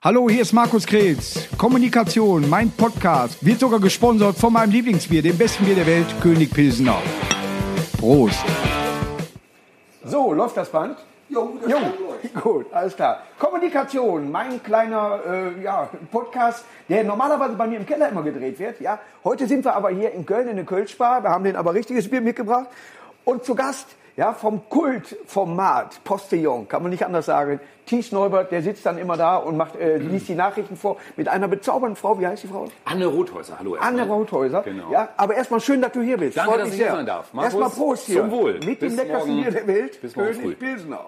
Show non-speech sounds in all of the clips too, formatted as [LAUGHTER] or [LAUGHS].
Hallo, hier ist Markus Kretz. Kommunikation, mein Podcast, wird sogar gesponsert von meinem Lieblingsbier, dem besten Bier der Welt, König Pilsener. Prost. So, läuft das Band? Jo, das Jo, läuft. gut, [LAUGHS] alles klar. Kommunikation, mein kleiner äh, ja, Podcast, der normalerweise bei mir im Keller immer gedreht wird. Ja. Heute sind wir aber hier in Köln in der Kölschbar. Wir haben den aber richtiges Bier mitgebracht. Und zu Gast ja, vom Kultformat Postillon, kann man nicht anders sagen. Thies Neubert, der sitzt dann immer da und macht, äh, liest die Nachrichten vor mit einer bezaubernden Frau. Wie heißt die Frau? Anne Rothäuser, hallo. erstmal. Anne Rothäuser. Genau. Ja, aber erstmal schön, dass du hier bist. Danke, Freut dass ich hier sehr. sein darf. Markus, Erstmal Prost hier. zum Wohl. Mit Bis dem leckersten Bier der Welt, bis morgen früh. König Pilsener.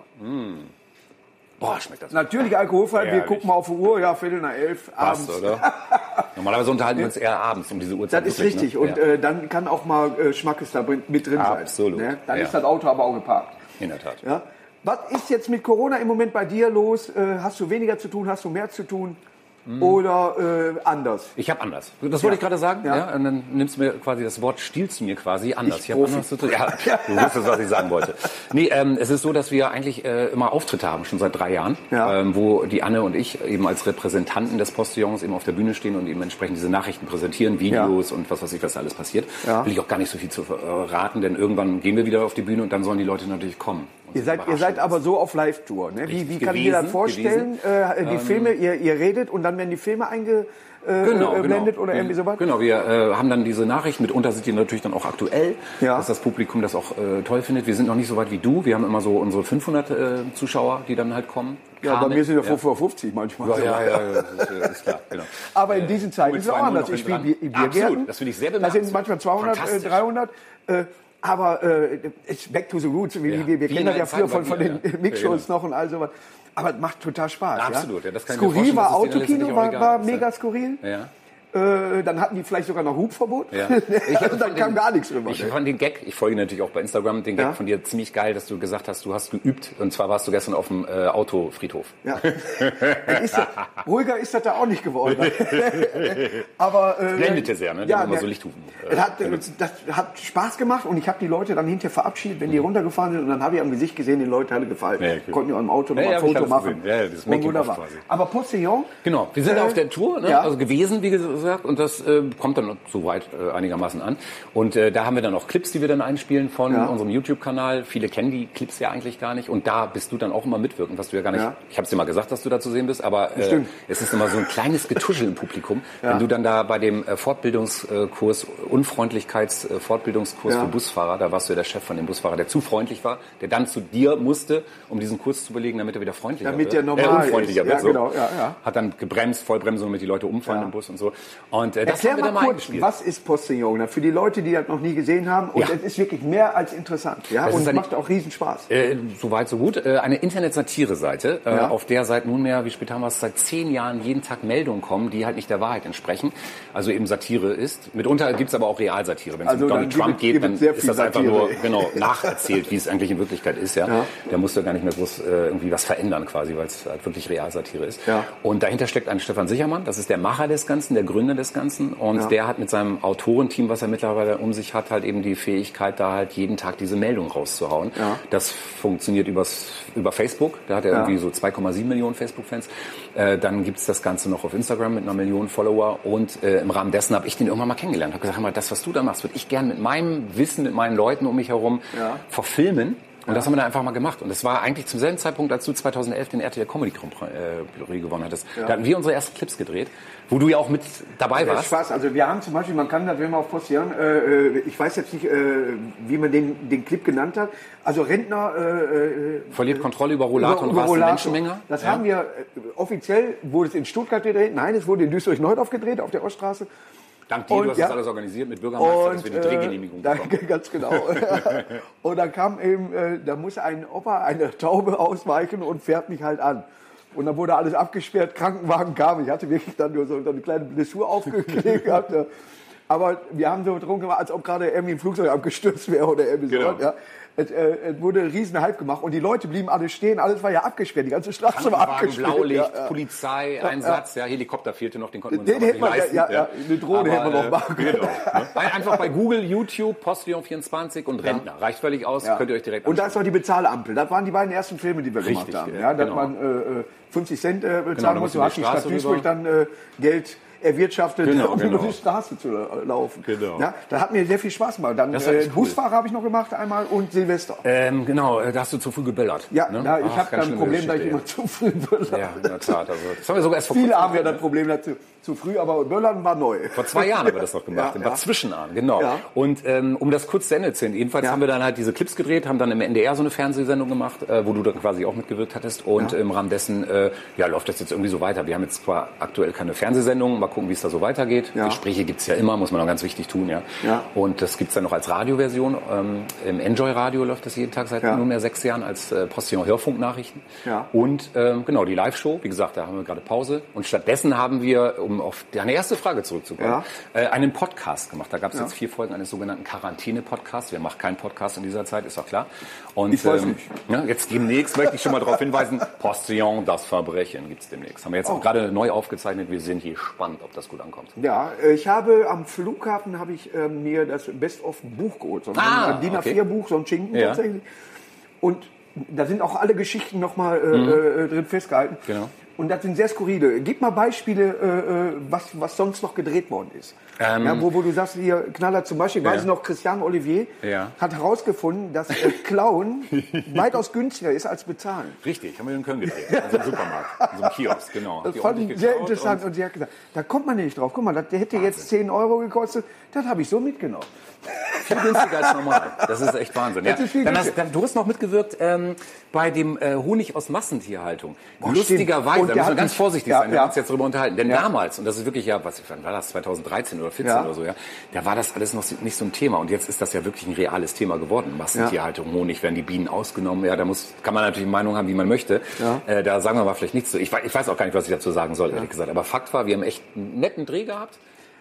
Boah, schmeckt das. Natürlich alkoholfrei. Wir Herrlich. gucken mal auf die Uhr, ja, Viertel nach elf abends. Passt, oder? [LAUGHS] Normalerweise unterhalten wir uns eher abends um diese Uhrzeit. Das ist wirklich, richtig. Ne? Und ja. äh, dann kann auch mal äh, Schmackes da mit drin sein. Absolut. Ne? Dann Ja. ist das Auto aber auch geparkt. In der Tat. Ja? Was ist jetzt mit Corona im Moment bei dir los? Äh, hast du weniger zu tun? Hast du mehr zu tun? Oder äh, anders? Ich habe anders. Das wollte Ja. ich gerade sagen. Ja. Ja. Und dann nimmst du mir quasi das Wort, stiehlst du mir quasi anders. Ich habe Profi. anders zu tun. Ja, [LAUGHS] du wusstest, was ich sagen wollte. Nee, ähm, es ist so, dass wir eigentlich äh, immer Auftritte haben, schon seit drei Jahren, Ja. ähm, wo die Anne und ich eben als Repräsentanten des Postillons eben auf der Bühne stehen und eben entsprechend diese Nachrichten präsentieren, Videos und was weiß ich, was da alles passiert. Will ich auch gar nicht so viel zu verraten, denn irgendwann gehen wir wieder auf die Bühne und dann sollen die Leute natürlich kommen. Ihr seid, ihr seid aber so auf Live-Tour. Ne? Wie, wie kann ich mir das gewesen, vorstellen? Äh, die Filme, ihr, ihr redet und dann werden die Filme eingeblendet Genau, äh, blendet genau. oder irgendwie sowas? Genau, wir äh, haben dann diese Nachrichten, mitunter sind die natürlich dann auch aktuell, Ja. dass das Publikum das auch äh, toll findet. Wir sind noch nicht so weit wie du, wir haben immer so unsere 500 äh, Zuschauer, die dann halt kommen. Ja, bei Kamen. mir sind ja 550 manchmal. Ja, ja, ja, ja, das ist, klar, genau. Aber in diesen Zeiten ist es auch anders. Ich spiele. Biergärten. Absolut, das finde ich sehr Da sind bemerkenswert. manchmal 200, äh, Fantastisch. 300. Äh, aber äh, it's back to the roots. Wir, Ja. wir, wir kennen das ja früher von, von bei den ja. Mixshows Ja, noch und all sowas. Aber es macht total Spaß. Absolut, ja. das kann ich mir Skurril vorstellen, war Autokino, war, war mega skurril. Ja. Äh, dann hatten die vielleicht sogar noch Hubverbot. Ja. [LAUGHS] also dann kam gar nichts rüber. Ich ne? fand den Gag, ich folge natürlich auch bei Instagram, den Gag Ja. von dir ziemlich geil, dass du gesagt hast, du hast geübt. Und zwar warst du gestern auf dem äh, Autofriedhof. Ja. Das ist ja, ruhiger ist das da auch nicht geworden. [LAUGHS] Aber äh, Blendete sehr, ne? Die haben immer der- so Lichthufen, äh, hat, äh, das hat Spaß gemacht und ich habe die Leute dann hinterher verabschiedet, wenn die runtergefahren sind und dann habe ich am Gesicht gesehen, den Leuten hatte gefallen. Ja, cool. Konnten ja im Auto noch Ja, ja, ein ich Foto machen. Ja, ja, das Und wunderbar. Aber Postillon, Genau, wir sind Äh, auf der Tour, ne? ja. also gewesen, wie gesagt, und das äh, kommt dann soweit äh, einigermaßen an. Und äh, da haben wir dann auch Clips, die wir dann einspielen von Ja. unserem YouTube-Kanal. Viele kennen die Clips ja eigentlich gar nicht und da bist du dann auch immer mitwirkend, was du ja gar nicht, Ja. ich habe es dir mal gesagt, dass du da zu sehen bist, aber äh, es ist immer so ein kleines Getuschel im Publikum. Ja. Wenn du dann da bei dem äh, Fortbildungskurs, Unfreundlichkeits-Fortbildungskurs Ja. für Busfahrer, da warst du ja der Chef von dem Busfahrer, der zu freundlich war, der dann zu dir musste, um diesen Kurs zu belegen, damit er wieder freundlicher Damit wird. der normal äh, unfreundlicher ist. wird. Ja, so. genau, ja. Hat dann gebremst, Vollbremsung, damit die Leute umfallen im Bus und so. Und äh, das erklär haben wir mal kurz, was ist Postillon? Für die Leute, die das noch nie gesehen haben und Ja. es ist wirklich mehr als interessant. Ja? Das Und es eine- macht auch riesen Spaß. Äh, Soweit, so gut. Äh, eine Internet-Satire-Seite, äh, Ja. auf der seit nunmehr, wie spät haben wir es, seit zehn Jahren jeden Tag Meldungen kommen, die halt nicht der Wahrheit entsprechen. Also eben Satire ist. Mitunter gibt's aber auch Realsatire. Wenn es Also um Donald gibt Trump es- geht, gibt dann es ist das einfach Satire. nur genau [LAUGHS] nacherzählt, wie es eigentlich in Wirklichkeit ist. Ja? Ja. Da musst du gar nicht mehr groß äh, irgendwie was verändern quasi, weil es halt wirklich Realsatire ist. Ja. Und dahinter steckt ein Stefan Sichermann, das ist der Macher des Ganzen, der Gründer des Ganzen. Und Ja. der hat mit seinem Autorenteam, was er mittlerweile um sich hat, halt eben die Fähigkeit, da halt jeden Tag diese Meldung rauszuhauen. Ja. Das funktioniert übers, über Facebook. Da hat er Ja. irgendwie so 2,7 Millionen Facebook-Fans. Äh, dann gibt's das Ganze noch auf Instagram mit einer Million Follower. Und äh, im Rahmen dessen habe ich den irgendwann mal kennengelernt. Habe gesagt, hör mal, das, was du da machst, würde ich gerne mit meinem Wissen, mit meinen Leuten um mich herum verfilmen. Und das haben wir dann einfach mal gemacht. Und das war eigentlich zum selben Zeitpunkt, als du 2011 den RTL Comedy Grand Prix gewonnen hattest. Da hatten wir unsere ersten Clips gedreht, wo du ja auch mit dabei warst. Spaß. Also wir haben zum Beispiel, man kann das, wenn man auf Postieren, äh, äh, ich weiß jetzt nicht, äh, wie man den, den Clip genannt hat. Also Rentner äh, äh, Verliert Kontrolle über Rollator und rast in Rollator. Menschenmenge. Das Ja. haben wir äh, offiziell wurde es in Stuttgart gedreht. Nein, es wurde in Duisburg-Neudorf gedreht auf der Oststraße. Dank dir, Und, du hast ja. das alles organisiert mit Bürgermeister, dass wir die äh, Drehgenehmigung da, bekommen. ganz genau. [LAUGHS] und dann kam eben, äh, da muss ein Opa eine Taube ausweichen und fährt mich halt an. Und dann wurde alles abgesperrt, Krankenwagen kam. Ich hatte wirklich dann nur so eine kleine Blessur aufgeklebt [LAUGHS] gehabt. ja. Aber wir haben so drum gemacht, als ob gerade irgendwie ein Flugzeug abgestürzt wäre oder irgendwie Genau. so. Ja. Es, äh, es wurde ein riesen Hype gemacht und die Leute blieben alle stehen. Alles war ja abgesperrt. Die ganze Straße war abgesperrt. Blaulicht, Ja. Polizei, Einsatz, ja. Helikopter fehlte noch, den konnten wir uns Den aber nicht man- leisten. ja, ja, eine Drohne hätte man noch machen können. Genau, ne? [LAUGHS] Ein- Einfach bei Google, YouTube, Postillon 24 und Rentner. Reicht völlig aus, könnt ihr euch direkt Und da ist noch die Bezahlampel. Das waren die beiden ersten Filme, die wir Richtig, gemacht haben. ja, dass genau. man äh, äh, 50 Cent äh, bezahlen da muss. du hast die Stadt Duisburg dann äh, Geld erwirtschaftet, Genau, [LAUGHS] um genau. über die Straße zu laufen. Genau. Ja, das hat mir sehr viel Spaß gemacht. Dann äh, cool. Busfahrer habe ich noch gemacht einmal und Silvester. Ähm, genau, äh, da hast du zu früh geböllert. Ja, ne? da, ich habe dann ein Problem, dass ich immer zu früh böllere. ja. In der Tat. Also, das haben wir sogar erst vor Viele haben ja das Problem dazu. Zu früh, aber Böllern war neu. Vor zwei Jahren haben wir das noch gemacht, [LAUGHS] Ja, im ja. Zwischenahn, genau. Ja. Und ähm, um das kurz zu Ende zu jedenfalls Ja. haben wir dann halt diese Clips gedreht, haben dann im NDR so eine Fernsehsendung gemacht, äh, wo du dann quasi auch mitgewirkt hattest. Und im Rahmen dessen äh, ja, läuft das jetzt irgendwie so weiter. Wir haben jetzt zwar aktuell keine Fernsehsendung, mal gucken, wie es da so weitergeht. Ja. Gespräche gibt's ja immer, muss man auch ganz wichtig tun. ja. Ja. Und das gibt's dann noch als Radioversion. Ähm, Im Enjoy Radio läuft das jeden Tag seit Ja. nunmehr sechs Jahren als äh, Postillon Hörfunknachrichten. Ja. Und ähm, genau, die Live-Show, wie gesagt, da haben wir gerade Pause. Und stattdessen haben wir, um auf deine erste Frage zurückzukommen, äh, einen Podcast gemacht. Da gab es jetzt vier Folgen eines sogenannten Quarantäne-Podcasts. Wer macht keinen Podcast in dieser Zeit, ist doch klar. Und, Ich weiß ähm, nicht. Ja, jetzt demnächst möchte ich schon mal darauf hinweisen, [LAUGHS] Postillon, das Verbrechen gibt's demnächst. Haben wir jetzt Oh. auch gerade neu aufgezeichnet. Wir sind gespannt, ob das gut ankommt. Ja, äh, ich habe am Flughafen habe ich äh, mir das Best-of-Buch geholt. So ein Ah, DIN okay. A4-Buch, so ein Schinken Ja. tatsächlich. Und da sind auch alle Geschichten nochmal äh, äh, drin festgehalten. Mhm. Genau. Und das sind sehr skurrile. Gib mal Beispiele, äh, äh, was, was sonst noch gedreht worden ist. ja, wo, wo du sagst, hier Knaller zum Beispiel, weiß Ähm. Ja. ich noch, Christian Olivier Ja. hat herausgefunden, dass äh, Klauen [LAUGHS] weitaus günstiger ist als bezahlen. Richtig, haben wir in Köln gedreht. In so einem Supermarkt, in so einem Kiosk, genau. Das fand ich sehr interessant. Und, sie hat gesagt, da kommt man nicht drauf. Guck mal, das der hätte jetzt 10 Euro gekostet. Das habe ich so mitgenommen. Viel günstiger als normal. Das ist echt Wahnsinn. Ja. Dann hast, dann, du hast noch mitgewirkt ähm, bei dem äh, Honig aus Massentierhaltung. Boah, Lustigerweise. Und da müssen wir ganz vorsichtig ja, sein, wir ja. haben uns jetzt darüber unterhalten. Denn Ja. damals, und das ist wirklich ja, was wann war das, 2013 oder 14 Ja. oder so, ja, da war das alles noch nicht so ein Thema. Und jetzt ist das ja wirklich ein reales Thema geworden. Massentierhaltung, Honig, werden die Bienen ausgenommen. Ja, da muss, kann man natürlich eine Meinung haben, wie man möchte. Ja. Äh, da sagen wir mal vielleicht nichts zu. Ich, ich weiß auch gar nicht, was ich dazu sagen soll, ehrlich gesagt. Aber Fakt war, wir haben echt einen netten Dreh gehabt.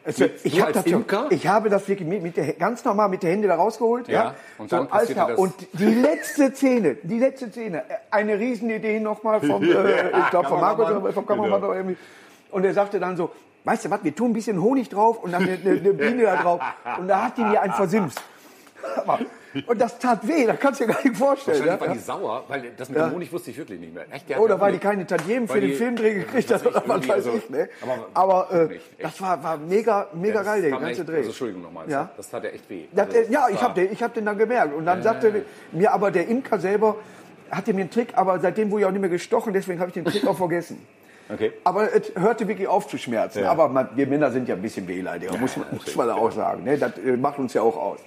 Also, ich als das, ich habe das wirklich mit, mit der, ganz normal mit der Hände da rausgeholt. Ja, Ja, und dann so, Alter, das- Und die [LAUGHS] letzte Szene, die letzte Szene, äh, eine Riesenidee nochmal vom, [LAUGHS] äh, ich glaube vom oder vom Kameramann Genau. oder irgendwie. Und er sagte dann so, weißt du was, wir tun ein bisschen Honig drauf und dann eine, eine, eine Biene da drauf. Und da hat die mir einen versimst. [LAUGHS] Aber- Und das tat weh, das kannst du dir gar nicht vorstellen. Wahrscheinlich Ja? war die sauer, weil das mit Ja. dem Honig wusste ich wirklich nicht mehr. Echt, der Oder weil die keine Tantiemen für den Filmdreh gekriegt was hat oder was weiß also- ich. Ne? aber- Aber, äh, nicht, echt. das war, war mega, mega geil, der ganze Dreh. Also, Entschuldigung nochmal, Ja. das tat ja echt weh. Das, Also, äh, ja, ich habe den, ich hab den dann gemerkt. Und dann sagte mir aber der Imker selber, hatte mir einen Trick, aber seitdem wurde ich auch nicht mehr gestochen, deswegen habe ich den Trick auch vergessen. [LAUGHS] Okay. Aber es hörte wirklich auf zu schmerzen. Ja. Aber man, wir Männer sind ja ein bisschen wehleidiger, muss, man, muss man auch sagen. Ne? Das äh, macht uns ja auch aus.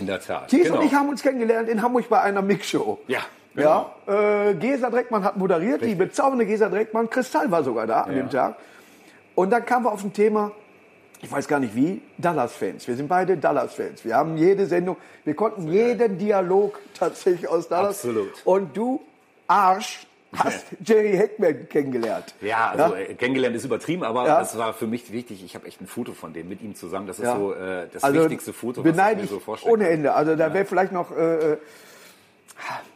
In der Tat. Thies genau. und ich haben uns kennengelernt in Hamburg bei einer Mixshow. Ja, genau. Ja, äh, Gesa Dreckmann hat moderiert, die bezaubernde Gesa Dreckmann. Kristall war sogar da an Ja. dem Tag. Und dann kamen wir auf ein Thema, ich weiß gar nicht wie, Dallas-Fans. Wir sind beide Dallas-Fans. Wir haben jede Sendung, wir konnten jeden Dialog tatsächlich aus Dallas. Absolut. Und du, Arsch, hast Jerry Heckman kennengelernt. Ja, also äh, kennengelernt ist übertrieben, aber Ja. das war für mich wichtig. Ich habe echt ein Foto von dem mit ihm zusammen. Das ist Ja. so äh, das also wichtigste Foto, was ich mir so vorstellen ohne. Ende. Also da wäre vielleicht noch, äh, äh,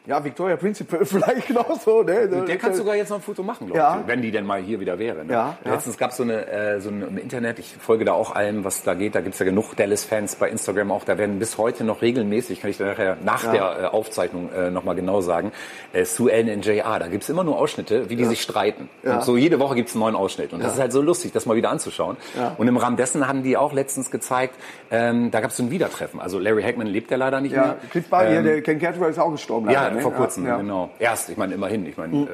ja, Victoria Principal [LAUGHS] vielleicht noch so. Ne? So, Der kann sogar jetzt noch ein Foto machen, glaube Ja. ich, wenn die denn mal hier wieder wäre. Ne? Ja, ja. Letztens gab so eine, äh, so ein im Internet, ich folge da auch allem, was da geht. Da gibt's ja genug Dallas-Fans bei Instagram auch. Da werden bis heute noch regelmäßig, kann ich dir nachher nach Ja. der äh, Aufzeichnung äh, nochmal genau sagen, äh, Sue Ellen und JR. Da gibt's immer nur Ausschnitte, wie die sich streiten. Ja. Und so jede Woche gibt's einen neuen Ausschnitt. Und das ist halt so lustig, das mal wieder anzuschauen. Ja. Und im Rahmen dessen haben die auch letztens gezeigt, ähm, da gab's so ein Wiedertreffen. Also Larry Hackman lebt ja leider nicht Ja, mehr. Cliff Bar, hier, Ähm, der Ken Cattrall ist auch gestorben. ja, ne? vor kurzem, ja. genau. Erst, ich meine, immerhin. Ich meine, äh,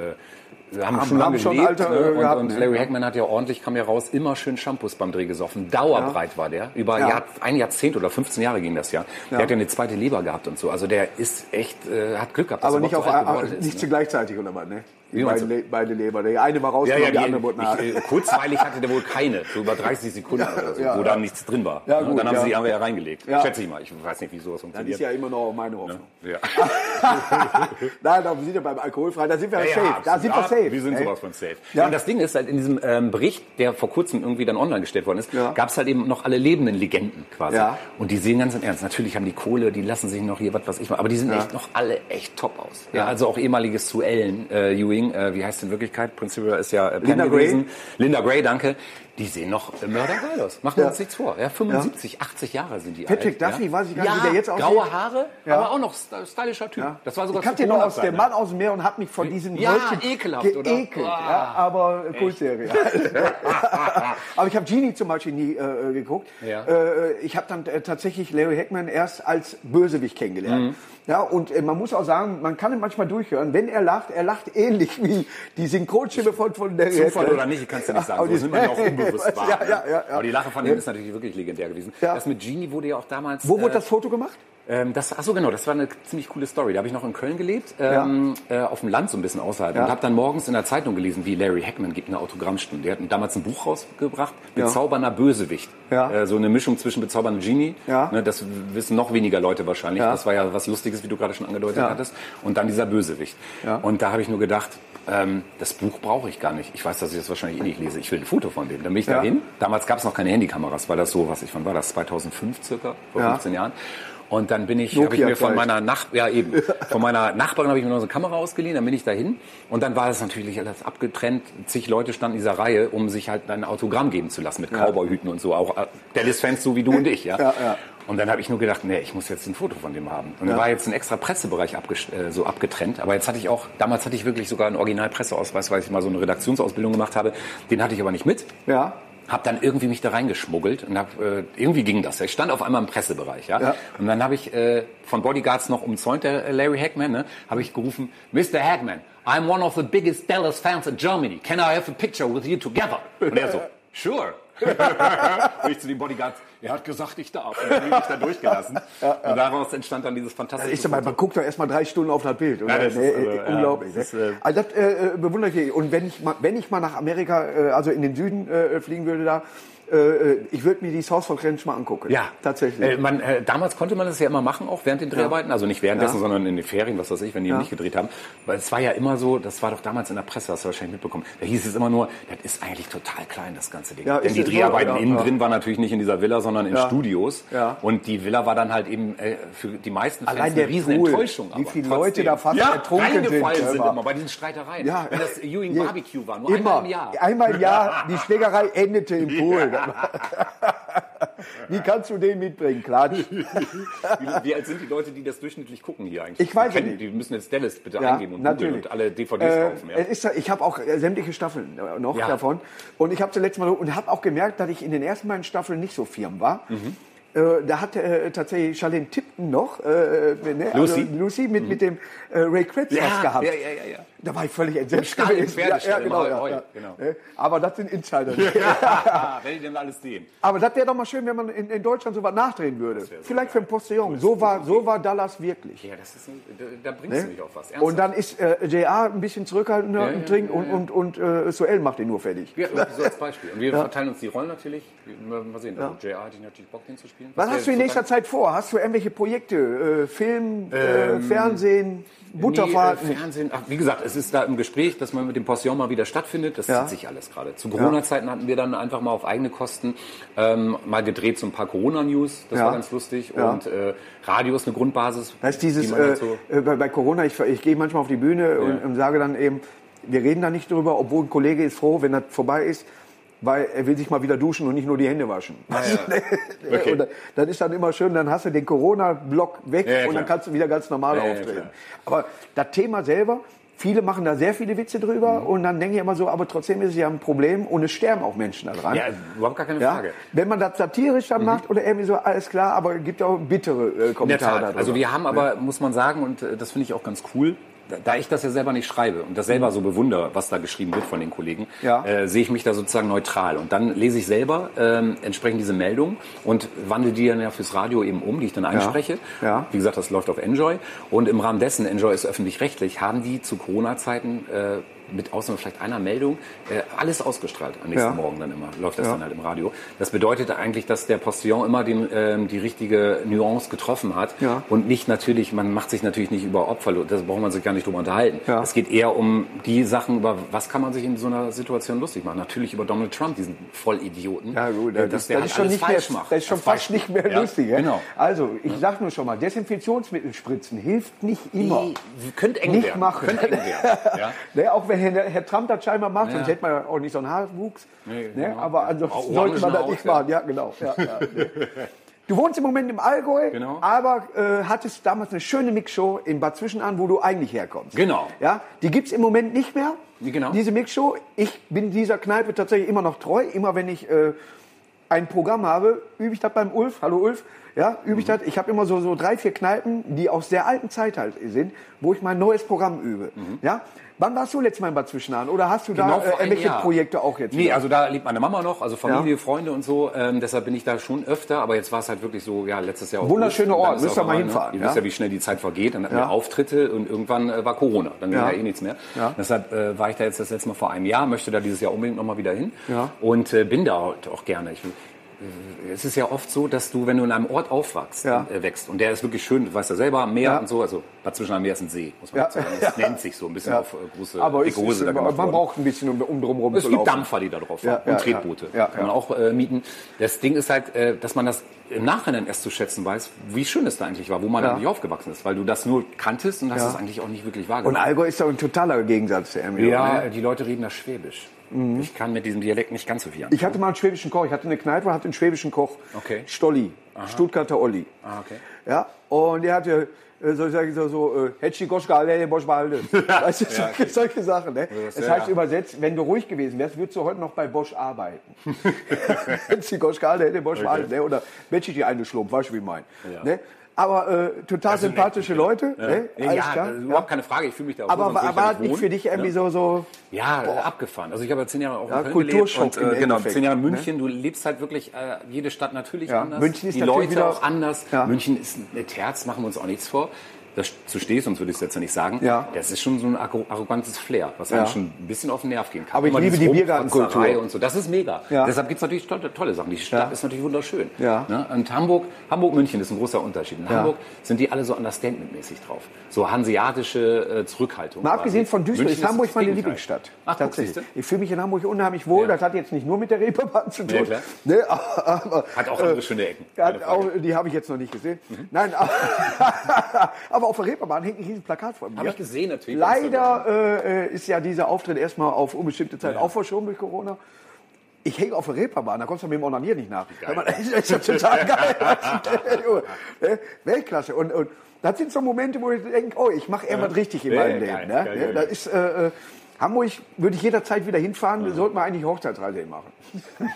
wir haben, Haben- schon lange gelebt. Alter, ne? und, gehabt, und ne? Larry Hackman hat ja ordentlich, kam ja raus, immer schön Shampoos beim Dreh gesoffen. Dauerbreit war der. Über Ja. Jahr, ein Jahrzehnt oder 15 Jahre ging das ja. Ja. Der hat ja eine zweite Leber gehabt und so. Also der ist echt, äh, hat Glück gehabt, dass Aber er nicht, auf, nicht ne? zu gleichzeitig oder was, ne? Meine, Le meine Leber. Der eine war rausgekommen, Ja, ja, die, andere wurde nach. ich, äh, kurzweilig hatte der wohl keine, so über 30 Sekunden [LAUGHS] oder so, ja, wo ja. da nichts drin war. Ja, gut, dann haben ja. sie die andere ja reingelegt. Ja. Schätze ich mal. Ich weiß nicht, wie sowas Das ist funktioniert. ja immer noch meine Hoffnung. Ja. [LAUGHS] [LAUGHS] Nein, aber wir sind ja beim Alkoholfrei, da sind wir ja, Ja, safe. ja, da sind wir ja, safe. Wir sind sowas von safe. Ja. Ja. Und das Ding ist halt in diesem ähm, Bericht, der vor kurzem irgendwie dann online gestellt worden ist, Ja. gab es halt eben noch alle lebenden Legenden quasi. Ja. Und die sehen ganz im Ernst. Natürlich haben die Kohle, die lassen sich noch hier was weiß ich mal, aber die sehen echt noch alle echt top aus. Ja, also auch ehemaliges zu Ellen äh, Ewing, äh, wie heißt in Wirklichkeit? Silver ist ja äh, Linda gewesen. Linda Gray, danke. Die sehen noch mördergeil aus. Machen wir Ja. uns nichts vor. Ja, 75, 80 Jahre sind die Patrick alt. Duffy, ja. weiß ich gar nicht, ja, wie der jetzt aussieht. graue Haare, Ja. aber auch noch st- stylischer Typ. Das war sogar ich kannte den noch aus der Mann aus dem Meer und habe mich von diesen Ja, Häufchen ekelhaft, oder? geekelt. Ah, ja, aber Kultserie. [LAUGHS] aber ich habe Genie zum Beispiel nie äh, geguckt. Ja. Äh, ich habe dann äh, tatsächlich Larry Hackman erst als Bösewicht kennengelernt. Mhm. Ja, und äh, man muss auch sagen, man kann ihn manchmal durchhören. Wenn er lacht, er lacht ähnlich wie die Synchronstimme von, von Larry Zufall Hackman. oder nicht, kannst du nicht sagen. aber So sind wir auch unbewusst wahr. Ja, ja, ja, ja. Aber die Lache von ihm ist natürlich wirklich legendär gewesen. Das mit Genie wurde ja auch damals. Wo wurde äh, das Foto gemacht? Ähm, das, ach so, genau, das war eine ziemlich coole Story. Da habe ich noch in Köln gelebt, ähm, äh, auf dem Land so ein bisschen außerhalb. Ja. Und habe dann morgens in der Zeitung gelesen, wie Larry Hackman gibt eine Autogrammstunde. Der hat damals ein Buch rausgebracht, Bezaubernder Bösewicht. Ja. Äh, so eine Mischung zwischen Bezaubernder Genie. Ja. Ne, das wissen noch weniger Leute wahrscheinlich. Ja. Das war ja was Lustiges, wie du gerade schon angedeutet Ja. hattest. Und dann dieser Bösewicht. Ja. Und da habe ich nur gedacht, ähm, das Buch brauche ich gar nicht. Ich weiß, dass ich das wahrscheinlich eh nicht lese. Ich will ein Foto von dem. Dann bin ich Ja. dahin. Damals gab es noch keine Handykameras, weil das so, was ich, wann war das? 2005 circa? Vor Ja. 15 Jahren. Und dann bin ich, habe ich mir von meiner Nach ja eben, [LAUGHS] von meiner Nachbarin habe ich mir noch so eine Kamera ausgeliehen, dann bin ich dahin und dann war das natürlich alles abgetrennt. Zig Leute standen in dieser Reihe, um sich halt ein Autogramm geben zu lassen mit Cowboyhüten und so, auch äh, Dallas-Fans so wie du und ich, ja. [LAUGHS] Ja, ja. Und dann habe ich nur gedacht, nee, ich muss jetzt ein Foto von dem haben. Und da war jetzt ein extra Pressebereich äh, so abgetrennt. Aber jetzt hatte ich auch, damals hatte ich wirklich sogar einen Original-Presseausweis, weil ich mal so eine Redaktionsausbildung gemacht habe. Den hatte ich aber nicht mit. Ja. Hab dann irgendwie mich da reingeschmuggelt und hab, äh, irgendwie ging das. Ich stand auf einmal im Pressebereich, ja. Ja. Und dann habe ich äh, von Bodyguards noch umzäunt, der äh, Larry Hackman, ne, habe ich gerufen, Mr. Hackman, I'm one of the biggest Dallas fans in Germany. Can I have a picture with you together? Und er so, [LAUGHS] sure. [LAUGHS] und ich zu den Bodyguards, er hat gesagt, ich darf. Und dann bin ich da durchgelassen. [LAUGHS] Und daraus entstand dann dieses fantastische Ich sag mal, man guckt doch erst mal drei Stunden auf das Bild. Ja, ist, also, äh, ja, unglaublich. das ist, ne? äh, also das äh, äh, bewundere ich. Und wenn ich mal, wenn ich mal nach Amerika, äh, also in den Süden äh, fliegen würde da, ich würde mir die South Fork Ranch mal angucken. Ja, tatsächlich. Äh, man, äh, damals konnte man das ja immer machen, auch während den Dreharbeiten. Also nicht währenddessen, Ja. sondern in den Ferien, was weiß ich, wenn die nicht gedreht haben. Weil es war ja immer so, das war doch damals in der Presse, hast du wahrscheinlich mitbekommen. Da hieß es immer nur, das ist eigentlich total klein, das ganze Ding. Ja, Denn die so, Dreharbeiten ja, innen ja. drin waren natürlich nicht in dieser Villa, sondern in Ja. Studios. Ja. Und die Villa war dann halt eben äh, für die meisten Fans Allein eine der riesen Pool, Enttäuschung. wie viele. Leute da fast ja, ertrunken sind, sind immer bei diesen Streitereien. Ja. Wenn das Ewing Barbecue war, nur Immer. einmal im Jahr. Einmal im Jahr, [LAUGHS] die Schlägerei endete im Pool. [LAUGHS] [LAUGHS] Wie kannst du den mitbringen? Klatsch. [LAUGHS] Wie, alt sind die Leute, die das durchschnittlich gucken hier eigentlich? Ich weiß Die nicht. Die müssen jetzt Dallas bitte Ja, eingeben und natürlich. und alle DVDs Äh, kaufen. Ja. ist, ich habe auch äh, sämtliche Staffeln äh, noch Ja. davon. Und ich habe zuletzt mal und habe auch gemerkt, dass ich in den ersten beiden Staffeln nicht so firm war. Mhm. Äh, da hatte äh, tatsächlich Charlene Tipton noch, äh, ne, Lucy? Also Lucy mit, mit dem Ray Kretz was gehabt. ja, ja, ja, ja. Da war ich völlig entsetzt. Gewesen. Pferdestall im genau, ja, ja. genau. Äh, Aber das sind Insider. [LAUGHS] Ah, Werdet ihr denn alles sehen? Aber das wäre doch mal schön, wenn man in, in Deutschland so was nachdrehen würde. Vielleicht für ein Postillon. So war, so war Dallas wirklich. Ja, das ist ein, da, da bringst du mich auf was. Und dann ist äh, JR ein bisschen zurückhaltender Ja, im ja, Trinken ja, ja. und, und, und äh, Soel macht ihn nur fertig. ja, [LAUGHS] so als Beispiel. Und wir verteilen uns die Rollen natürlich. Mal sehen. Also JR hatte ich natürlich Bock, den zu spielen. Was hast du in nächster Zeit vor? Hast du irgendwelche Projekte? Äh, Film, äh, Fernsehen, Butterfahrten? Nee, äh, Fernsehen. Ach, wie gesagt, es ist da im Gespräch, dass man mit dem Postillon mal wieder stattfindet. Das Ja. zieht sich alles gerade. Zu Corona-Zeiten hatten wir dann einfach mal auf eigene Kosten ähm, mal gedreht so ein paar Corona-News. Das Ja. war ganz lustig. Ja. Und äh, Radio ist eine Grundbasis. Das ist dieses, die äh, halt so äh, bei, bei Corona, ich, ich gehe manchmal auf die Bühne und, und sage dann eben, wir reden da nicht drüber, obwohl ein Kollege ist froh, wenn das vorbei ist, weil er will sich mal wieder duschen und nicht nur die Hände waschen. [LAUGHS] Okay. und dann- ist dann immer schön, dann hast du den Corona-Block weg Ja, ja, und dann kannst du wieder ganz normal Ja, ja, auftreten. aber das Thema selber, viele machen da sehr viele Witze drüber Mhm. und dann denke ich immer so, aber trotzdem ist es ja ein Problem und es sterben auch Menschen daran. ja, überhaupt gar keine Ja, Frage. wenn man das satirisch dann macht oder irgendwie so, alles klar, aber es gibt auch bittere äh, Kommentare darüber. Also wir haben aber, muss man sagen, und äh, das finde ich auch ganz cool, da- ich das ja selber nicht schreibe und das selber so bewundere, was da geschrieben wird von den Kollegen, Ja. äh, sehe ich mich da sozusagen neutral. Und dann lese ich selber ähm, entsprechend diese Meldung und wandle die dann ja fürs Radio eben um, die ich dann einspreche. Ja. Wie gesagt, das läuft auf Enjoy. Und im Rahmen dessen, Enjoy ist öffentlich-rechtlich, haben die zu Corona-Zeiten äh, mit Ausnahme vielleicht einer Meldung, äh, alles ausgestrahlt am nächsten Ja. Morgen dann immer. Läuft das Ja. dann halt im Radio. Das bedeutet eigentlich, dass der Postillon immer den, ähm, die richtige Nuance getroffen hat Ja. und nicht natürlich, man macht sich natürlich nicht über Opfer, das braucht man sich gar nicht drüber unterhalten. Ja. Es geht eher um die Sachen, über was kann man sich in so einer Situation lustig machen. Natürlich über Donald Trump, diesen Vollidioten. Ja gut, äh, das, das, der ist halt schon nicht mehr, macht. das ist schon Das fast nicht mehr Ja, lustig. Ja? Genau. Also, ich sag nur schon mal, Desinfektionsmittel spritzen hilft nicht immer. Nee, Könnte eng Nicht werden. machen. Könnte eng werden. [LAUGHS] Ja. Ne, auch wenn Herr, Herr Trump das scheinbar macht, Ja. sonst hätte man ja auch nicht so einen Haarwuchs. Nee, ne? genau. Aber ansonsten sollte man das nicht machen. Ja, genau. Ja, ja, ne. Du wohnst im Moment im Allgäu, Genau. aber äh, hattest damals eine schöne Mixshow in Bad Zwischenahn, wo du eigentlich herkommst. Genau. Ja, die gibt's im Moment nicht mehr. Genau. Diese Mixshow. Ich bin dieser Kneipe tatsächlich immer noch treu. Immer wenn ich äh, ein Programm habe, übe ich das beim Ulf. Hallo Ulf. Ja, übe ich Mhm. das. Ich habe immer so, so drei, vier Kneipen, die aus der alten Zeit halt sind, wo ich mein neues Programm übe. Ja? Wann warst du letztes Mal in Bad Zwischenahn? Oder hast du da Mhm. Genau äh, einem irgendwelche Jahr. Projekte auch jetzt? Nee, wieder? also da lebt meine Mama noch, also Familie, Ja. Freunde und so. Ähm, deshalb bin ich da schon öfter, aber jetzt war es halt wirklich so, ja, letztes Jahr. Wunderschöner. Und dann Ort, müsst ihr auch mal ne, hinfahren, Ihr ja? wisst ja, wie schnell die Zeit vergeht. Dann hatten Ja. wir Auftritte und irgendwann äh, war Corona. Dann ging Ja. eh nichts mehr. Deshalb äh, war ich da jetzt das letzte Mal vor einem Jahr, möchte da dieses Jahr unbedingt nochmal wieder hin. Und äh, bin da auch, auch gerne. Ich, äh, es ist ja oft so, dass du, wenn du in einem Ort aufwachst, Ja. äh, wächst, und der ist wirklich schön, du weißt ja selber, Meer Ja. und so, also Bad Zwischenahn Meer ist ein See, muss man Ja. sagen. Das nennt sich so ein bisschen auf äh, große aber es Rigose ist, da man worden. braucht ein bisschen, um, um drumherum Es zu gibt laufen. Dampfer, die da drauf fahren ja, und Tretboote. Kann man auch äh, mieten. Das Ding ist halt, äh, dass man das im Nachhinein erst zu schätzen weiß, wie schön es da eigentlich war, wo man Ja. eigentlich aufgewachsen ist. Weil du das nur kanntest und hast es eigentlich auch nicht wirklich Und wahrgenommen. Allgäu ist doch ein totaler Gegensatz zu Ermelo. ja, Ne? die Leute reden das Schwäbisch. Ich kann mit diesem Dialekt nicht ganz so viel Ich anfangen. hatte mal einen schwäbischen Koch. Ich hatte eine Kneipe, hatte einen schwäbischen Koch. Okay. Stolli. Stuttgarter Olli. Ah, okay. Ja, und der hatte, äh, so ich so, so äh, Hetschi Goschka, alle, Bosch behalten. [LAUGHS] Weißt du, solche, solche Sachen. Ne? das- Das ja, heißt ja. übersetzt, wenn du ruhig gewesen wärst, würdest du heute noch bei Bosch arbeiten. [LAUGHS] [LAUGHS] Hetschi Goschka, alle, Bosch behalten. Ne? Oder Hetschi die eine Schlump, weißt du, wie ich mein. Ja. Ne? Aber äh, total Also sympathische Leute. Ne? Ja, Alles klar. überhaupt keine Frage. Ich fühle mich da auch Aber war, war nicht für dich irgendwie so, so Ja, äh, abgefahren. Also ich habe ja zehn Jahre auch Ja, in Köln Kulturschock gelebt und äh, genau, zehn Jahre in ne? München. Du lebst halt wirklich äh, jede Stadt natürlich Ja, anders. München ist die natürlich Leute auch anders. Ja. München ist eine Terz, machen wir uns auch nichts vor. Das zu stehst, sonst würde ich es jetzt ja nicht sagen. Ja. Das ist schon so ein arro- arrogantes Flair, was Ja. einem schon ein bisschen auf den Nerv gehen kann. Aber ich Immer liebe die Biergartenkultur. Und so. Das ist mega. Ja. Deshalb gibt es natürlich tolle, tolle Sachen. Die Stadt Ja. ist natürlich wunderschön. Ja. Ne? Und Hamburg, Hamburg, München ist ein großer Unterschied. In. Hamburg sind die alle so understatement-mäßig drauf. So hanseatische äh, Zurückhaltung. Mal abgesehen von Duisburg ist Hamburg meine. Lieblingsstadt. Ach, Tatsächlich. Ich fühle mich in Hamburg unheimlich wohl. Das hat jetzt nicht nur mit der Reeperbahn zu tun. Ja, klar. Ne, [LAUGHS] aber, Hat auch andere schöne Ecken. Mhm. auch, die habe ich jetzt noch nicht gesehen. Nein, [LAUGHS] aber, aber auf der Reeperbahn hängt ein riesen Plakat vor mir. Habe ich gesehen natürlich. Leider äh, äh, ist ja dieser Auftritt erstmal auf unbestimmte Zeit auch verschoben durch Corona. Ich hänge auf der Reeperbahn, da kommst du mit dem Onanieren nicht nach. Geil. Das ist ja total geil. Ne? [LAUGHS] Weltklasse. Und, und das sind so Momente, wo ich denke, oh, ich mache irgendwas richtig in Ja, meinem geil, Leben. Ne? geil, geil, das geil. ist, äh, äh, Hamburg würde ich jederzeit wieder hinfahren, wir sollten wir eigentlich Hochzeitsreise machen. [LAUGHS]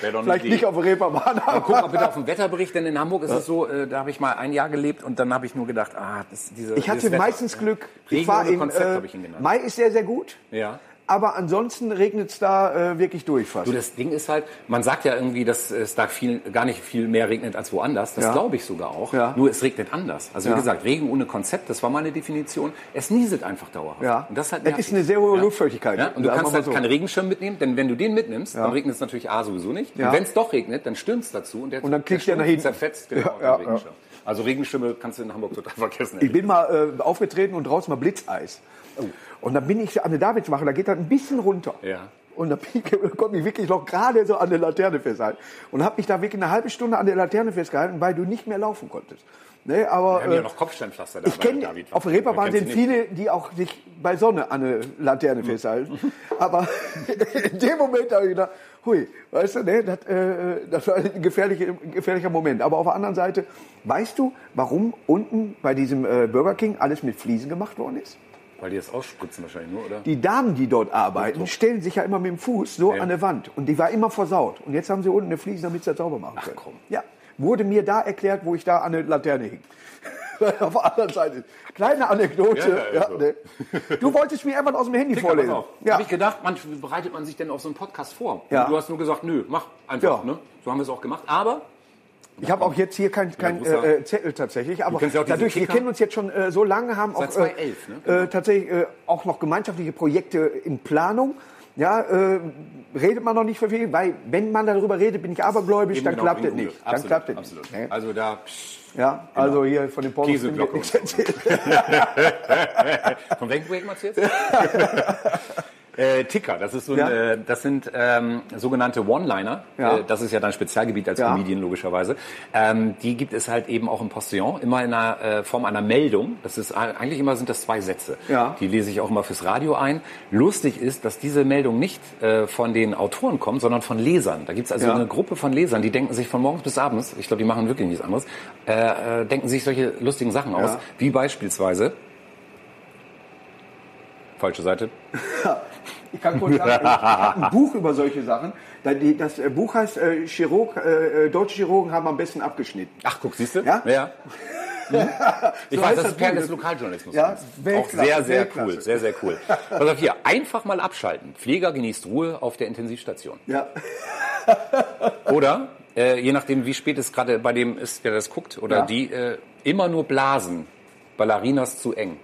Wäre Vielleicht Idee. nicht auf der Reeperbahn, Mal aber gucken, ob bitte auf den Wetterbericht, denn in Hamburg ist es so, äh, da habe ich mal ein Jahr gelebt und dann habe ich nur gedacht, ah, das, diese, Ich hatte Wetter. meistens Glück. Regen Ich war ohne im Konzept, äh, habe ich ihn genannt. Mai ist sehr, sehr gut. Ja. Aber ansonsten regnet es da äh, wirklich durch fast. Du, das Ding ist halt, man sagt ja irgendwie, dass es da viel, gar nicht viel mehr regnet als woanders. Das Ja. glaube ich sogar auch. Ja. Nur es regnet anders. Also wie gesagt, Regen ohne Konzept, das war meine Definition. Es nieselt einfach dauerhaft. Ja. Und das ist halt Es ist eine sehr hohe Luftfeuchtigkeit. Ja. Und du kannst halt so. keinen Regenschirm mitnehmen, denn wenn du den mitnimmst, dann regnet es natürlich A sowieso nicht. Und wenn es doch regnet, dann stürmt es dazu und, der, Und dann kriegst ja Sturm nach zerfetzt genau, den Regenschirm. Also Regenschirme kannst du in Hamburg total vergessen. Ich bin mal äh, aufgetreten und draußen mal Blitzeis. Und dann bin ich an der Davidsmache, da geht das ein bisschen runter. Ja. Und da [LAUGHS] konnte ich wirklich noch gerade so an der Laterne festhalten. Und habe mich da wirklich eine halbe Stunde an der Laterne festgehalten, weil du nicht mehr laufen konntest. Ne, aber Wir haben äh, ja noch Kopfsteinpflaster da ich bei kenne, David. auf der Reeperbahn sind viele, die auch sich bei Sonne an eine Laterne festhalten. [LAUGHS] Aber [LAUGHS] in dem Moment habe ich gedacht, hui, weißt du, ne, das, äh, das war ein gefährlicher, gefährlicher Moment. Aber auf der anderen Seite, weißt du, warum unten bei diesem äh, Burger King alles mit Fliesen gemacht worden ist? Weil die das ausspritzen wahrscheinlich nur, oder? Die Damen, die dort arbeiten, stellen sich ja immer mit dem Fuß so Ja. an der Wand. Und die war immer versaut. Und jetzt haben sie unten eine Fliese, damit sie das sauber machen können. komm. Ja. Wurde mir da erklärt, wo ich da an der Laterne hing. [LAUGHS] Auf der anderen Seite. Kleine Anekdote. Ja, Ja, ja, ne. Du wolltest mir irgendwas aus dem Handy Pass vorlesen. Ja. Habe ich gedacht, man, bereitet man sich denn auf so einen Podcast vor? Ja. Und du hast nur gesagt, nö, mach einfach. Ne? So haben wir es auch gemacht. Aber Ich habe auch jetzt hier kein, kein äh, äh, Zettel tatsächlich, aber ja dadurch, wir kennen uns jetzt schon äh, so lange, haben auch Seit 2011, äh, äh, tatsächlich äh, auch noch gemeinschaftliche Projekte in Planung. Ja, äh, redet man noch nicht für viel, weil wenn man darüber redet, bin ich abergläubisch, dann genau, klappt in es Unglück. nicht. Dann Absolut, klappt es absolut. nicht. Also da Ja, also hier von den Pornos nichts erzählt. [LAUGHS] Von welchem Projekt machst du jetzt? [LAUGHS] äh, Ticker, das, ist so ein, Ja. äh, das sind ähm, sogenannte One-Liner. Ja. Äh, das ist ja dein Spezialgebiet als Ja. Comedian logischerweise. Ähm, die gibt es halt eben auch im Postillon, immer in einer äh, Form einer Meldung. Das ist eigentlich immer sind das zwei Sätze. Ja. Die lese ich auch immer fürs Radio ein. Lustig ist, dass diese Meldung nicht äh, von den Autoren kommt, sondern von Lesern. Da gibt es also Ja. eine Gruppe von Lesern, die denken sich von morgens bis abends, ich glaube, die machen wirklich nichts anderes, äh, äh, denken sich solche lustigen Sachen aus, wie beispielsweise falsche Seite. [LAUGHS] Ich kann kurz sagen, ich, habe ein [LAUGHS] Buch über solche Sachen. Das äh, Buch heißt äh, Chirurg, äh, Deutsche Chirurgen haben am besten abgeschnitten. Ach, guck, siehst du? Ja? ja. [LAUGHS] Ich So weiß, das ist Buch. des Lokaljournalismus. Ja, Auch sehr, sehr Weltklasse. cool. Sehr, sehr cool. Pass auf hier. Einfach mal abschalten. Pfleger genießt Ruhe auf der Intensivstation. Ja. [LAUGHS] Oder, äh, je nachdem, wie spät es gerade bei dem ist, der das guckt, oder Ja. die, äh, immer nur blasen. Ballerinas zu eng.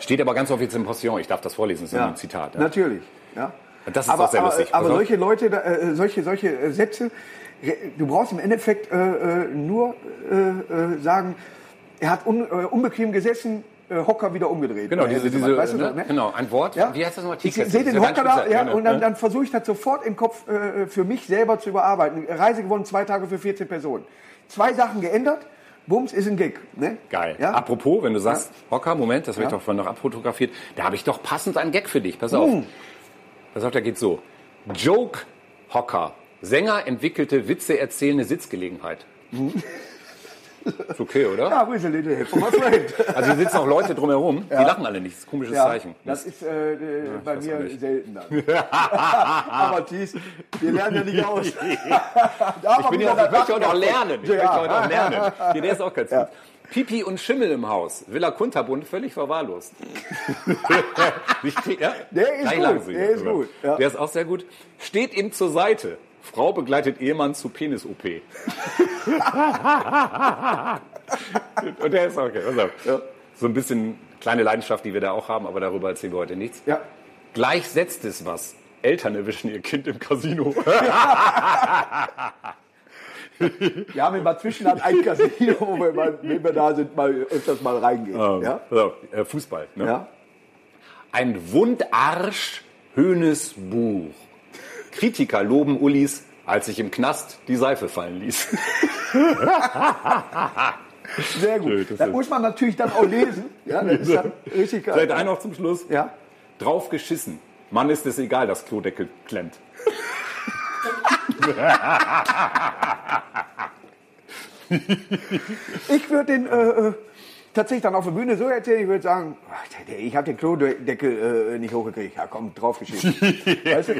Steht aber ganz offiziell im Postillon. Ich darf das vorlesen, das ist ja. ein Zitat. Ja. Natürlich. Ja. Das ist aber, auch sehr lustig. Aber solche Leute, da, äh, solche, solche äh, Sätze, du brauchst im Endeffekt äh, äh, nur äh, äh, sagen, er hat un, äh, unbequem gesessen, äh, Hocker wieder umgedreht. Genau, diese, diese, weißt du ne? ne? genau, ein Wort. Ja? Wie heißt das nochmal? Ich sehe den ja Hocker da ja, und dann, Ne? dann versuche ich das sofort im Kopf äh, für mich selber zu überarbeiten. Reise gewonnen, zwei Tage für 14 Personen. Zwei Sachen geändert, Bums ist ein Gag. Ne? Geil. Ja? Apropos, wenn du sagst, Hocker, Moment, das wird Ja. doch vorhin noch abfotografiert, da habe ich doch passend einen Gag für dich. Pass auf. Uh. Pass auf, der geht so. Joke Hocker. Sänger entwickelte Witze erzählende Sitzgelegenheit. [LAUGHS] Ist okay, oder? Ja, who's a little help from my friend. Also hier sitzen auch Leute drumherum, die lachen alle nicht. Das ist ein komisches Ja, Zeichen. das ist äh, äh, bei weiß mir selten dann. [LAUGHS] Aber Thies, wir lernen ja nicht aus. [LAUGHS] Ich, bin ja auch, ich möchte heute auch lernen. Ich Ja. möchte heute auch lernen. Hier, der ist auch ganz gut. Pipi und Schimmel im Haus. Villa Kunterbund völlig verwahrlost. [LAUGHS] Ja? Der ist Gleich gut, der ist gut, ja. Der ist auch sehr gut. Steht ihm zur Seite. Frau begleitet Ehemann zu Penis-OP. [LAUGHS] Und der ist okay. Pass auf. So ein bisschen kleine Leidenschaft, die wir da auch haben, aber darüber erzählen wir heute nichts. Ja. Gleich setzt es was. Eltern erwischen ihr Kind im Casino. [LAUGHS] Wir haben in Bad Zwischenland ein Casino, wo wir, mal, wenn wir da sind, mal öfters mal reingehen. Ja? Pass auf, äh, Fußball. Ne? Ja? Ein Wundarsch Hönes Buch. Kritiker loben Ullis, als sich im Knast die Seife fallen ließ. [LAUGHS] Sehr Schön, gut. das Das muss man natürlich dann auch lesen. Ja, das ist dann [LAUGHS] richtig geil. Vielleicht ein noch zum Schluss. Ja? Drauf geschissen. Mann ist es egal, dass Klodeckel klemmt. [LAUGHS] Ich würde den äh, äh, tatsächlich dann auf der Bühne so erzählen, ich würde sagen, ich habe den Klodeckel äh, nicht hochgekriegt. Ja, komm, draufgeschissen. [LAUGHS] weißt du?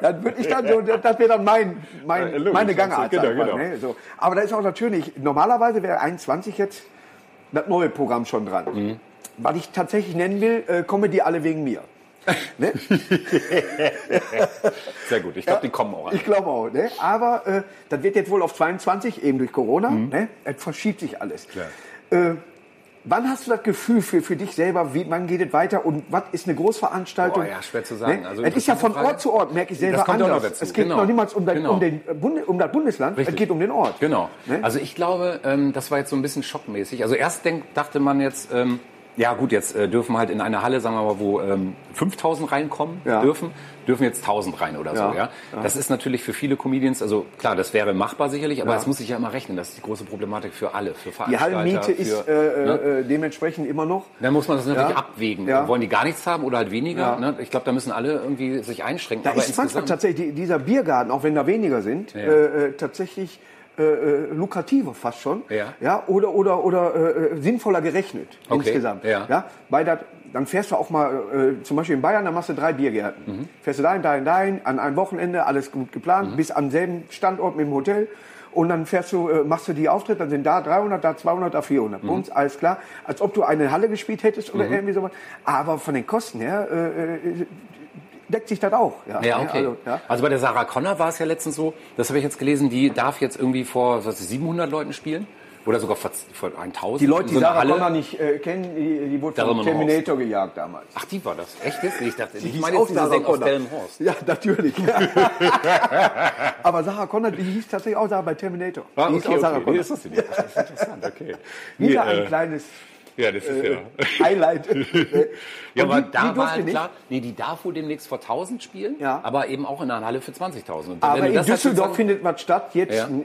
Dann würde ich dann so, das wäre dann mein, mein, Ja, logisch, meine Gangart. genau, genau. Ne? So. Aber da ist auch natürlich, normalerweise wäre 21 jetzt das neue Programm schon dran. Mhm. Was ich tatsächlich nennen will, äh, Comedy alle wegen mir. Ne? [LAUGHS] Sehr gut. Ich glaube, die kommen auch an. Ich glaube auch. Ne? Aber äh, das wird jetzt wohl auf 22, eben durch Corona. Mhm. Ne? Es verschiebt sich alles. Äh, wann hast du das Gefühl für, für dich selber, wie, wann geht es weiter und was ist eine Großveranstaltung? Boah, ja, schwer zu sagen. Ne? Also es ist ja von interessante Ort zu Ort, merke ich selber Das kommt auch noch anders. dazu, Es geht genau. noch niemals um, das- Genau. um, den um das Bundesland, Richtig. es geht um den Ort. Genau. Ne? Also ich glaube, ähm, das war jetzt so ein bisschen schockmäßig. Also erst denk, dachte man jetzt, ähm, ja gut, jetzt äh, dürfen halt in eine Halle, sagen wir mal, wo ähm, 5000 reinkommen Ja. dürfen, dürfen jetzt 1000 rein oder Ja. so. Ja? Das ist natürlich für viele Comedians, also klar, das wäre machbar sicherlich, aber Ja. es muss sich ja immer rechnen. Das ist die große Problematik für alle, für Die Veranstalter. Hallenmiete für, ist ne? äh, äh, dementsprechend immer noch. Dann muss man das natürlich Ja. abwägen. Ja. Wollen die gar nichts haben oder halt weniger? Ja. Ne? Ich glaube, da müssen alle irgendwie sich einschränken. Da aber ist manchmal tatsächlich die- dieser Biergarten, auch wenn da weniger sind, Ja. äh, äh, tatsächlich äh, äh, lukrativer fast schon. Ja. Ja, oder oder, oder äh, sinnvoller gerechnet Okay. insgesamt. Ja. Ja, weil das, dann fährst du auch mal, äh, zum Beispiel in Bayern, da machst du drei Biergärten. Mhm. Fährst du dahin, dahin, dahin, an einem Wochenende, alles gut geplant, bis am selben Standort mit dem Hotel. Und dann fährst du, äh, machst du die Auftritte, dann sind da 300, da 200, da 400. Mhm. Bei uns alles klar, als ob du eine Halle gespielt hättest oder irgendwie sowas. Aber von den Kosten her, äh, äh, deckt sich das auch. Ja, okay. Also, Also, ja. bei der Sarah Connor war es ja letztens so, das habe ich jetzt gelesen, die darf jetzt irgendwie vor was ist, 700 Leuten spielen. Oder sogar vor, vor 1000. Die Leute, die so Sarah Halle. Connor nicht äh, kennen, die, die wurde von. Terminator gejagt damals. Ach, die war das. Echt jetzt? Ich dachte, ich hieß meine auch jetzt dieses Sarah aus. Delmenhorst. Ja, natürlich. [LAUGHS] Aber Sarah Connor, die hieß tatsächlich auch Sarah bei Terminator. Ah, Die hieß okay, auch Sarah okay. Nee, Connor. das, ist das, das ist interessant, okay. Wieder Nee, ein äh, kleines Ja, das ist ja. Highlight. [LAUGHS] Ja, Und aber die- da die war halt nicht. klar, nee, die darf wohl demnächst vor 1000 spielen, Ja. aber eben auch in einer Halle für 20.000. Und Aber in das Düsseldorf findet was statt. Jetzt Ja. n-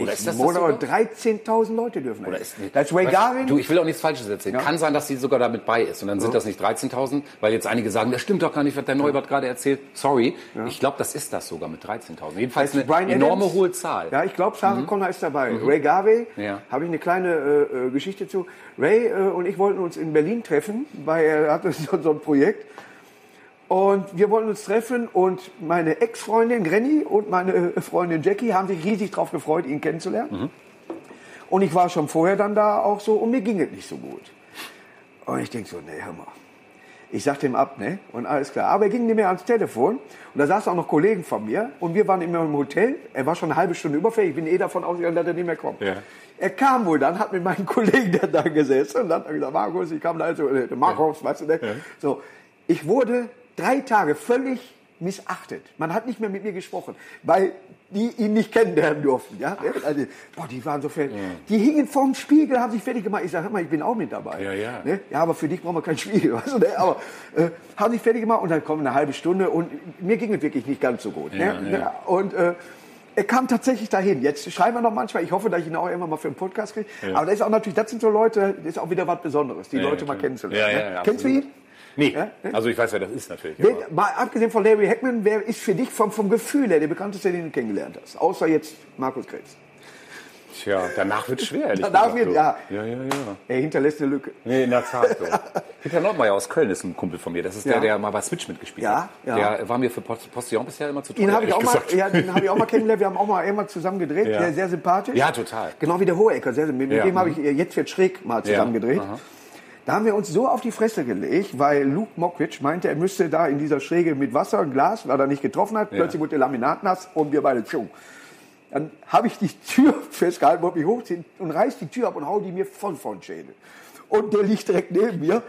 Oder ist das das Monat sogar? 13.000 Leute dürfen. Oder ist, das ist Ray Weißt du, ich will auch nichts Falsches erzählen. Kann sein, dass sie sogar damit bei ist. Und dann sind das nicht 13.000, weil jetzt einige sagen, das stimmt doch gar nicht, was der Neubert gerade erzählt. Sorry. Ich glaube, das ist das sogar mit 13.000. Jedenfalls eine Brian enorme Adams. hohe Zahl. Ja, ich glaube, Sarah Connor ist dabei. Ray Garvey, Ja. habe ich eine kleine äh, äh, Geschichte zu. Ray äh, und ich wollten uns in Berlin treffen, weil er hatte [LAUGHS] so, ein Projekt. Und wir wollten uns treffen und meine Ex-Freundin Granny und meine [LAUGHS] Freundin Jackie haben sich riesig darauf gefreut, ihn kennenzulernen. Und ich war schon vorher dann da auch so und mir ging es nicht so gut. Und ich denke so, nee, hör mal. Ich sagte ihm ab, ne? Und alles klar. Aber er ging nicht mehr ans Telefon. Und da saßen auch noch Kollegen von mir. Und wir waren immer im Hotel. Er war schon eine halbe Stunde überfällig. Ich bin eh davon ausgegangen, dass er nicht mehr kommt. Ja. Er kam wohl dann, hat mit meinen [LAUGHS] Kollegen dann da gesessen. Und dann hat er gesagt, Markus, ich kam da also, Markus, weißt du, ne? So. Ich wurde drei Tage völlig missachtet. Man hat nicht mehr mit mir gesprochen, weil die ihn nicht kennenlernen durften. Ja? Also, boah, die waren so fertig. Die hingen vorm Spiegel, haben sich fertig gemacht. Ich sage, mal, ich bin auch mit dabei. Ja, ja. Ne? ja, aber für dich brauchen wir kein Spiegel. [LAUGHS] Weißt du, ne? Aber äh, haben sich fertig gemacht und dann kommt eine halbe Stunde und mir ging es wirklich nicht ganz so gut. Ja, ne? ja. Ja, Und äh, er kam tatsächlich dahin. Jetzt schreiben wir noch manchmal. Ich hoffe, dass ich ihn auch irgendwann mal für einen Podcast kriege. Aber das ist auch natürlich, das sind so Leute, das ist auch wieder was Besonderes, die Ja, Leute ja, mal kennenzulernen. Ja, ja, ne? ja, Kennst du ihn? Nee, Ja? also ich weiß, wer das ist natürlich. Wer, mal abgesehen von Larry Hackman, wer ist für dich vom, vom Gefühl her der bekannteste, den du kennengelernt hast? Außer jetzt Markus Krebs. Tja, danach wird schwer, ehrlich Danach gesagt, wird- ja. Ja, ja, ja. Er hinterlässt eine Lücke. Nee, in der Tat. So. [LAUGHS] Peter Nordmeier aus Köln ist ein Kumpel von mir. Das ist der, Ja. der mal bei Switch mitgespielt Ja, hat. ja. Der war mir für Post- Postillon bisher immer zu teuer. Ihn habe ich auch mal, ja, den habe ich auch [LAUGHS] mal kennengelernt. Wir haben auch mal einmal zusammen gedreht. Ja. Sehr, sehr sympathisch. Ja, total. Genau wie der Hohecker. Sehr, mit Ja. dem habe ich äh, jetzt wird schräg mal zusammen gedreht. Aha. Da haben wir uns so auf die Fresse gelegt, weil Luke Mockridge meinte, er müsste da in dieser Schräge mit Wasser und Glas, weil er nicht getroffen hat. Plötzlich wurde der Laminat nass und wir beide tschu. Dann habe ich die Tür [LAUGHS] festgehalten, wollte mich hochziehen und reiß die Tür ab und hau die mir voll vor den Schädel. Und der liegt direkt neben mir,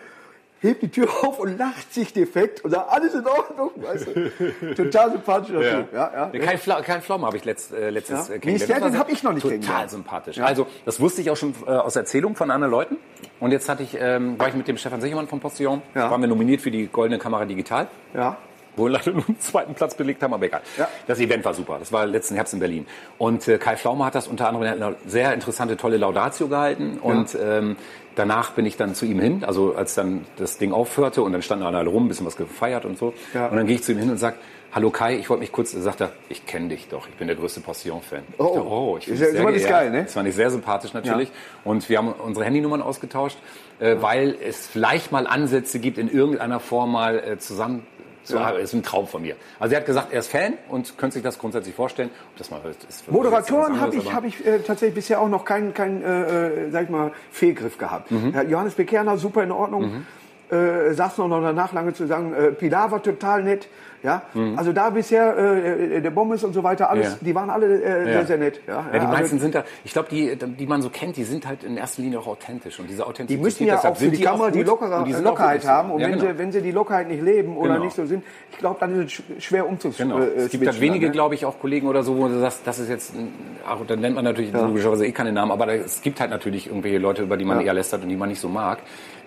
hebt die Tür [LAUGHS] auf und lacht sich defekt und sagt, alles in Ordnung. Weißt du? [LAUGHS] Total sympathischer Ja. Typ. Ja, ja. Nee, Kein, Fla kein Pflaume habe ich letzt, äh, letztens Ja. äh, kennengelernt. Den hab ich noch nicht Total kennengelernt. sympathisch. Also, das wusste ich auch schon äh, aus Erzählungen von anderen Leuten. Und jetzt hatte ich, ähm, war ich mit dem Stefan Sichermann vom Postillon. Ja. Waren wir nominiert für die Goldene Kamera Digital. ja. Wo wir leider nur einen zweiten Platz belegt haben, aber egal. Ja. Das Event war super. Das war letzten Herbst in Berlin. Und äh, Kai Pflaume hat das unter anderem eine sehr interessante, tolle Laudatio gehalten. Und ähm, danach bin ich dann zu ihm hin, also als dann das Ding aufhörte und dann standen alle rum, ein bisschen was gefeiert und so. Ja. Und dann gehe ich zu ihm hin und sage, Hallo Kai, ich wollte mich kurz, sagt er, ich kenne dich doch, ich bin der größte Postillon-Fan. Ich Oh. dachte, oh, ich Ist bin ja- sehr geehrt. geil, ne? Das fand ich sehr sympathisch natürlich. Und wir haben unsere Handynummern ausgetauscht, äh, weil es vielleicht mal Ansätze gibt, in irgendeiner Form mal äh, zusammen arbeiten. Das ist ein Traum von mir. Also er hat gesagt, er ist Fan und könnte sich das grundsätzlich vorstellen. Ob das mal ist Moderatoren habe ich, hab ich äh, tatsächlich bisher auch noch keinen, keinen äh, äh, sag ich mal, Fehlgriff gehabt. Mhm. Ja, Johannes Bekerner, super in Ordnung. Äh, saß noch danach lange zu sagen, äh, Pilar war total nett. Ja, also da bisher äh, der Bommes und so weiter, alles, Mhm. Ja. die waren alle äh, sehr, sehr nett. Ja, Ja, die also meisten sind da, ich glaube, die, die man so kennt, die sind halt in erster Linie auch authentisch. Und diese Die Authentizität, müssen ja deshalb auch für sind die Kamera auch die gut Lockere, und die auch Lockerheit haben. Und Ja, wenn, genau. sie, wenn sie die Lockerheit nicht leben oder Genau. nicht so sind, ich glaube, dann ist es sch- schwer umzuswitchen. Genau. Es gibt halt wenige, ne? glaube ich, auch Kollegen oder so, wo du sagst, das ist jetzt, ein- auch, dann nennt man natürlich logischerweise eh keine Namen, aber es gibt halt natürlich irgendwelche Leute, über die man Ja. eher lästert und die man nicht so mag.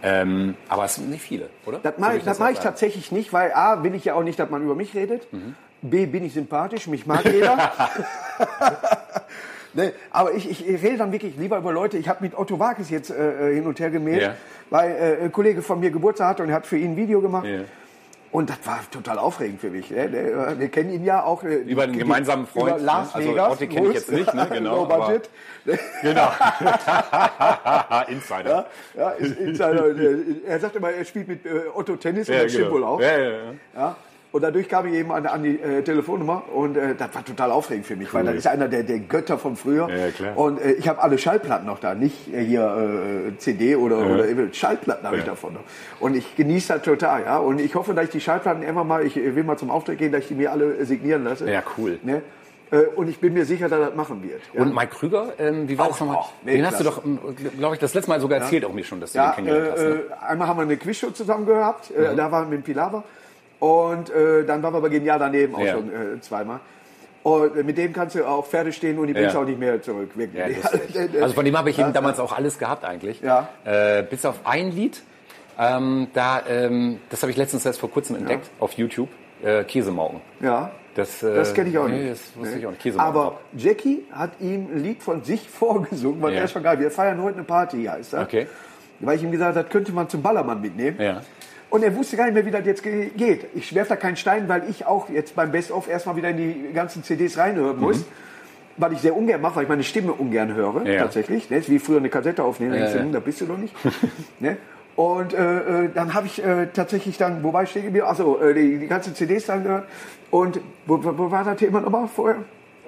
Ähm, aber es sind nicht viele, oder? Das mache ich, das mach ich tatsächlich nicht, weil A, will ich ja auch nicht, dass man über mich redet. Mhm. B, bin ich sympathisch, mich mag jeder. [LAUGHS] nee, aber ich, ich rede dann wirklich lieber über Leute. Ich habe mit Otto Wakes jetzt äh, hin und her gemeldet, Ja. weil äh, ein Kollege von mir Geburtstag hatte und er hat für ihn ein Video gemacht. Ja. Und das war total aufregend für mich. Ne? Der- Wir kennen ihn ja auch. äh, Über einen gemeinsamen Freund, Über Lars ne? Also Vegas. Otti kenn ich jetzt nicht, ne? [LAUGHS] Genau, Low aber- budget. [LAUGHS] Genau. [LAUGHS] Insider. Ja, ja, ist, ist einer, der- er sagt immer, er spielt mit äh, Otto Tennis und Ja, das stimmt genau. wohl auch. Ja, ja, ja. Ja. Und dadurch kam ich eben an, an die äh, Telefonnummer und äh, das war total aufregend für mich, weil das ist einer der, der Götter von früher. Ja, klar. Und äh, ich habe alle Schallplatten noch da, nicht äh, hier äh, CD oder, oder Schallplatten habe ich Ja. davon noch. Und ich genieße das total, ja. Und ich hoffe, dass ich die Schallplatten irgendwann mal, ich will mal zum Auftritt gehen, dass ich die mir alle äh, signieren lasse. Ja, cool. Ne? Äh, Und ich bin mir sicher, dass er das machen wird. Ja. Und Mike Krüger, ähm, wie war Auch- das nochmal? Den hast du doch, Weltklasse. glaube ich, das letzte Mal sogar erzählt auch mir schon, dass du Ja, den kennengelernt hast. äh, Ne? einmal haben wir eine Quizshow zusammen gehabt, Mhm. äh, da waren wir mit dem Pilawa. Und äh, dann waren wir aber genial daneben auch Ja. schon äh, zweimal. Und mit dem kannst du auch Pferde stehen und die bringst Ja. auch nicht mehr zurück. Wirklich. [LAUGHS] Ja. Also von dem habe ich eben damals auch alles gehabt eigentlich. Ja. Äh, bis auf ein Lied. Ähm, da, ähm, das habe ich letztens erst vor kurzem entdeckt auf YouTube. Äh, Käsemauken. Ja, Das, äh, das kenne ich auch nee, nicht. Das wusste Nee. ich auch nicht. Käsemauken. Aber Jackie hat ihm ein Lied von sich [LAUGHS] vorgesungen, weil Ja. er ist schon geil. Wir feiern heute eine Party, heißt das. Okay. Weil ich ihm gesagt habe, das könnte man zum Ballermann mitnehmen. Ja. Und er wusste gar nicht mehr, wie das jetzt ge- geht. Ich werfe da keinen Stein, weil ich auch jetzt beim Best-of erstmal wieder in die ganzen CDs reinhören muss. Was ich sehr ungern mache, weil ich meine Stimme ungern höre, Mhm. Ja. tatsächlich. Ne? Wie früher eine Kassette aufnehmen, Ja, ja. hm, da bist du doch nicht. [LAUGHS] ne? Und äh, äh, dann habe ich äh, tatsächlich dann, wo war ich geblieben? Achso, äh, die, die ganzen CDs dann gehört. Und wo, wo war das Thema nochmal vorher?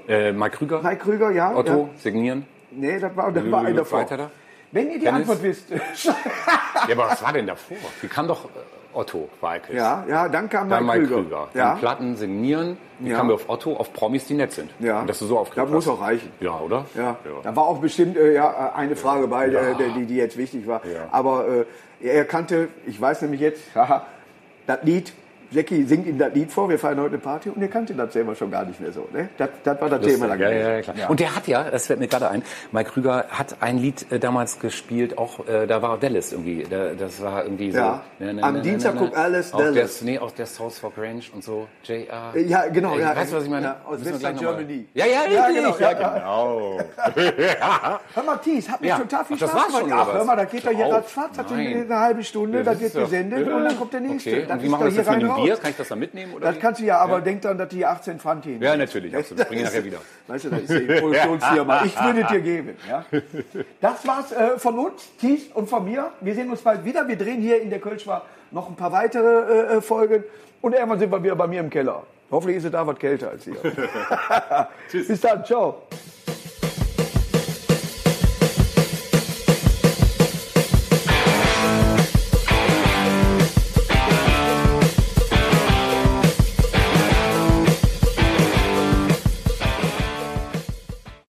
Äh, Mike Krüger, Mike Krüger, ja. Otto, signieren. Nee, das war, das war ein davor. Weiter da? Wenn ihr die Dennis? Antwort wisst. [LAUGHS] Ja, aber was war denn davor? Wie kam doch äh, Otto Walkes? ja, ja, dann kam Dann Mike Krüger. Krüger. Ja. Dann Platten signieren. Wie Ja. kamen wir auf Otto? Auf Promis, die nett sind. Ja. Und dass du so aufgeregt Das muss auch reichen. Ja, oder? Ja, da war auch bestimmt äh, ja, eine Frage bei, äh, die, die jetzt wichtig war. Ja. Aber äh, er kannte, ich weiß nämlich jetzt, haha, [LAUGHS] das Lied, Jackie singt ihm das Lied vor, wir feiern heute eine Party und er kannte das selber schon gar nicht mehr so. Ne? Das, das war das Thema da ja, ja, ja, klar. Und der hat ja, das fällt mir gerade ein, Mike Krüger hat ein Lied äh, damals gespielt, auch äh, da war Dallas irgendwie. Da, das war irgendwie so. Ja. Am Dienstag guckt Alice auch Dallas. Der, nee, auch der South Fork Range und so. J.R. Äh, ja, genau, Äh, ja. Weißt du, was ich meine? Ja, aus Western Germany. Ja, ja, Ja, richtig, genau, ja, ja, genau. Hör mal, Thies, hat mir Ja. total viel Spaß gemacht. Ach, hör mal, da geht doch hier ratzfatz, hat Nein. eine halbe Stunde, Ja, das das wird gesendet Ja. und dann kommt der nächste. Wie ist machen doch wir das hier rein dem Raus. Kann ich das dann mitnehmen? Oder Das wie? kannst du ja, aber denk dann, dass die 18 Pfand hin. Ja, natürlich, absolut. Bring ich nachher wieder. [LAUGHS] Weißt du, das ist die Produktionsfirma. Ich würde dir geben. Ja? Das war's äh, von uns, Thies und von mir. Wir sehen uns bald wieder. Wir drehen hier in der Kölschbar noch ein paar weitere äh, Folgen. Und irgendwann sind wir wieder bei mir im Keller. Hoffentlich ist es da was kälter als hier. [LAUGHS] [LAUGHS] Bis dann, ciao.